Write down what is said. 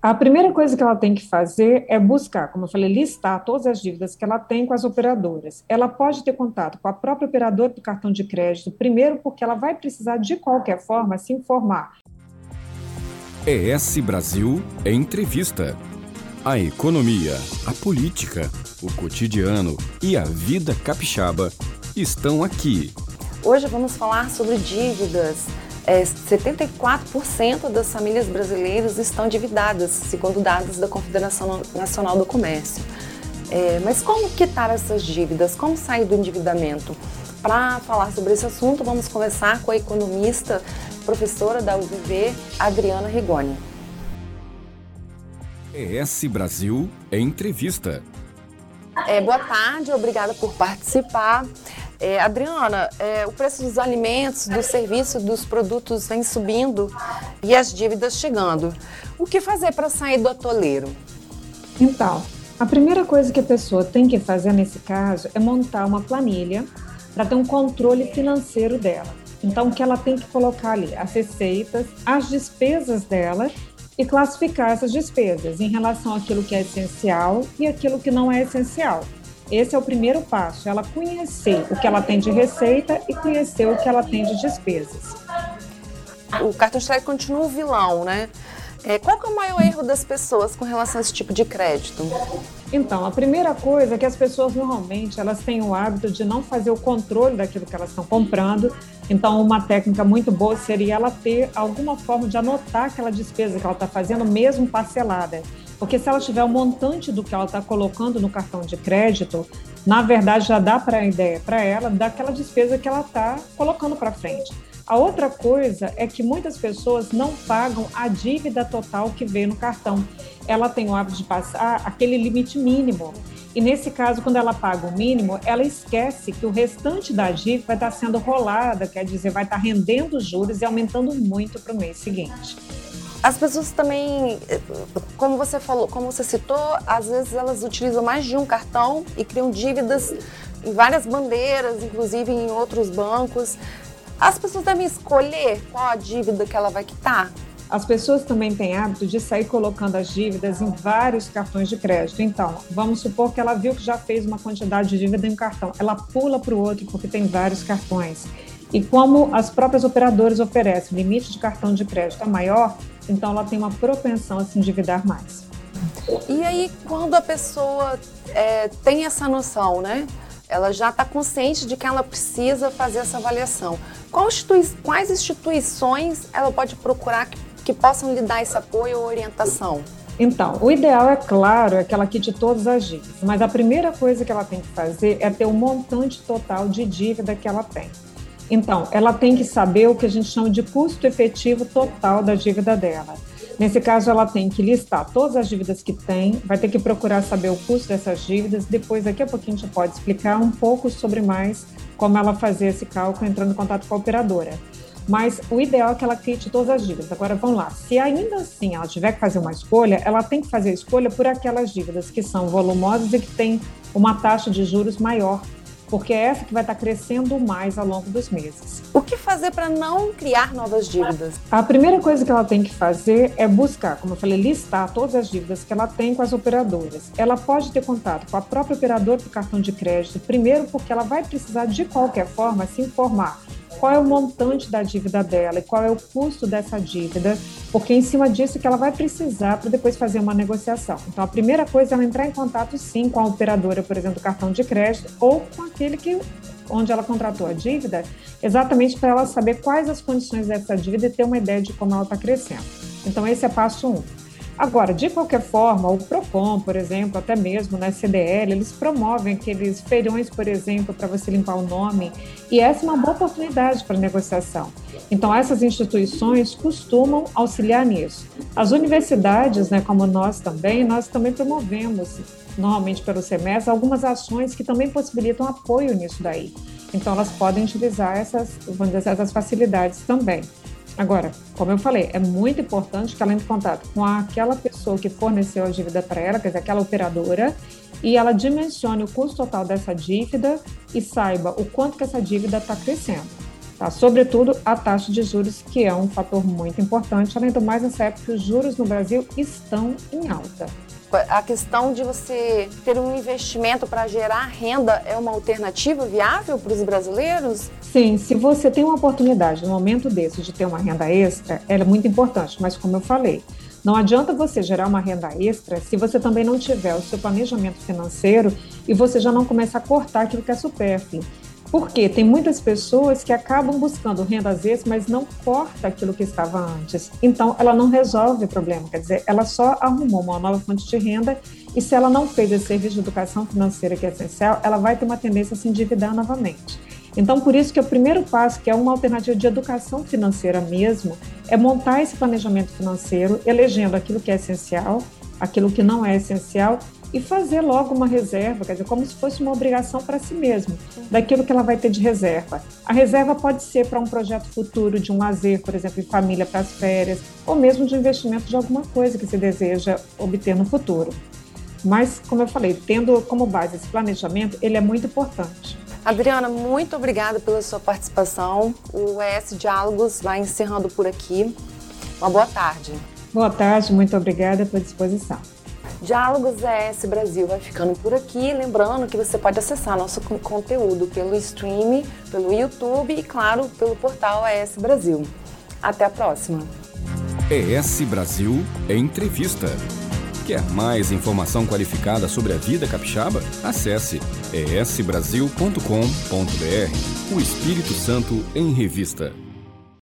A primeira coisa que ela tem que fazer é buscar, como eu falei, listar todas as dívidas que ela tem com as operadoras. Ela pode ter contato com a própria operadora do cartão de crédito, primeiro porque ela vai precisar, de qualquer forma, se informar. ES Brasil Entrevista. A economia, a política, o cotidiano e a vida capixaba estão aqui. Hoje vamos falar sobre dívidas é, 74% das famílias brasileiras estão endividadas, segundo dados da Confederação Nacional do Comércio. É, mas como quitar essas dívidas? Como sair do endividamento? Para falar sobre esse assunto, vamos conversar com a economista, professora da UVV, Adriana Rigoni. ES Brasil Entrevista. É, boa tarde, obrigada por participar. É, Adriana, é, o preço dos alimentos, do serviço, dos produtos vem subindo e as dívidas chegando. O que fazer para sair do atoleiro? Então, a primeira coisa que a pessoa tem que fazer nesse caso é montar uma planilha para ter um controle financeiro dela. Então, o que ela tem que colocar ali? As receitas, as despesas dela e classificar essas despesas em relação àquilo que é essencial e aquilo que não é essencial. Esse é o primeiro passo, ela conhecer o que ela tem de receita e conhecer o que ela tem de despesas. O cartão de crédito continua o vilão, né? É, qual é o maior erro das pessoas com relação a esse tipo de crédito? Então, a primeira coisa é que as pessoas normalmente elas têm o hábito de não fazer o controle daquilo que elas estão comprando. Então, uma técnica muito boa seria ela ter alguma forma de anotar aquela despesa que ela está fazendo, mesmo parcelada. Porque se ela tiver o montante do que ela está colocando no cartão de crédito, na verdade já dá para a ideia para ela daquela despesa que ela está colocando para frente. A outra coisa é que muitas pessoas não pagam a dívida total que vê no cartão. Ela tem o hábito de passar aquele limite mínimo. E nesse caso, quando ela paga o mínimo, ela esquece que o restante da dívida vai estar sendo rolada, quer dizer, vai estar rendendo juros e aumentando muito para o mês seguinte. As pessoas também, como você falou, como você citou, às vezes elas utilizam mais de um cartão e criam dívidas em várias bandeiras, inclusive em outros bancos. As pessoas devem escolher qual a dívida que ela vai quitar? As pessoas também têm hábito de sair colocando as dívidas em vários cartões de crédito. Então, vamos supor que ela viu que já fez uma quantidade de dívida em um cartão. Ela pula para o outro porque tem vários cartões. E como as próprias operadoras oferecem limite de cartão de crédito é maior, então ela tem uma propensão a se endividar mais. E aí, quando a pessoa é, tem essa noção, né? Ela já está consciente de que ela precisa fazer essa avaliação. Quais instituições ela pode procurar que, que possam lhe dar esse apoio ou orientação? Então, o ideal, é claro, é que ela quite todas as dívidas, mas a primeira coisa que ela tem que fazer é ter o um montante total de dívida que ela tem. Então, ela tem que saber o que a gente chama de custo efetivo total da dívida dela. Nesse caso, ela tem que listar todas as dívidas que tem, vai ter que procurar saber o custo dessas dívidas. Depois, daqui a pouquinho, a gente pode explicar um pouco sobre mais como ela fazer esse cálculo entrando em contato com a operadora. Mas o ideal é que ela quite todas as dívidas. Agora, vamos lá. Se ainda assim ela tiver que fazer uma escolha, ela tem que fazer a escolha por aquelas dívidas que são volumosas e que têm uma taxa de juros maior porque é essa que vai estar crescendo mais ao longo dos meses. O que fazer para não criar novas dívidas? A primeira coisa que ela tem que fazer é buscar, como eu falei, listar todas as dívidas que ela tem com as operadoras. Ela pode ter contato com a própria operadora do cartão de crédito, primeiro porque ela vai precisar de qualquer forma se informar qual é o montante da dívida dela e qual é o custo dessa dívida, porque é em cima disso que ela vai precisar para depois fazer uma negociação. Então, a primeira coisa é ela entrar em contato, sim, com a operadora, por exemplo, do cartão de crédito ou com aquele que onde ela contratou a dívida, exatamente para ela saber quais as condições dessa dívida e ter uma ideia de como ela está crescendo. Então, esse é passo um. Agora, de qualquer forma, o PROCON, por exemplo, até mesmo na né, CDL, eles promovem aqueles feirões, por exemplo, para você limpar o nome, e essa é uma boa oportunidade para negociação. Então, essas instituições costumam auxiliar nisso. As universidades, né, como nós também, nós também promovemos, normalmente pelo semestre, algumas ações que também possibilitam apoio nisso daí. Então, elas podem utilizar essas, vamos dizer, essas facilidades também. Agora, como eu falei, é muito importante que ela entre em contato com aquela pessoa que forneceu a dívida para ela, quer dizer, aquela operadora, e ela dimensione o custo total dessa dívida e saiba o quanto que essa dívida está crescendo. Tá? Sobretudo a taxa de juros, que é um fator muito importante, além do mais, nessa época, os juros no Brasil estão em alta. A questão de você ter um investimento para gerar renda é uma alternativa viável para os brasileiros? Sim, se você tem uma oportunidade no momento desse de ter uma renda extra, ela é muito importante, mas como eu falei, não adianta você gerar uma renda extra se você também não tiver o seu planejamento financeiro e você já não começa a cortar aquilo que é supérfluo. Porque tem muitas pessoas que acabam buscando rendas extras, mas não corta aquilo que estava antes. Então, ela não resolve o problema, quer dizer, ela só arrumou uma nova fonte de renda e se ela não fez esse serviço de educação financeira que é essencial, ela vai ter uma tendência a se endividar novamente. Então, por isso que o primeiro passo, que é uma alternativa de educação financeira mesmo, é montar esse planejamento financeiro, elegendo aquilo que é essencial, aquilo que não é essencial e fazer logo uma reserva, quer dizer, como se fosse uma obrigação para si mesmo, daquilo que ela vai ter de reserva. A reserva pode ser para um projeto futuro de um lazer, por exemplo, em família para as férias, ou mesmo de investimento de alguma coisa que se deseja obter no futuro. Mas, como eu falei, tendo como base esse planejamento, ele é muito importante. Adriana, muito obrigada pela sua participação. O ES Diálogos vai encerrando por aqui. Uma boa tarde. Boa tarde, muito obrigada pela disposição. Diálogos ES Brasil vai ficando por aqui. Lembrando que você pode acessar nosso conteúdo pelo stream, pelo YouTube e, claro, pelo portal ES Brasil. Até a próxima. ES Brasil Entrevista. Quer mais informação qualificada sobre a vida capixaba? Acesse esbrasil.com.br. O Espírito Santo em Revista.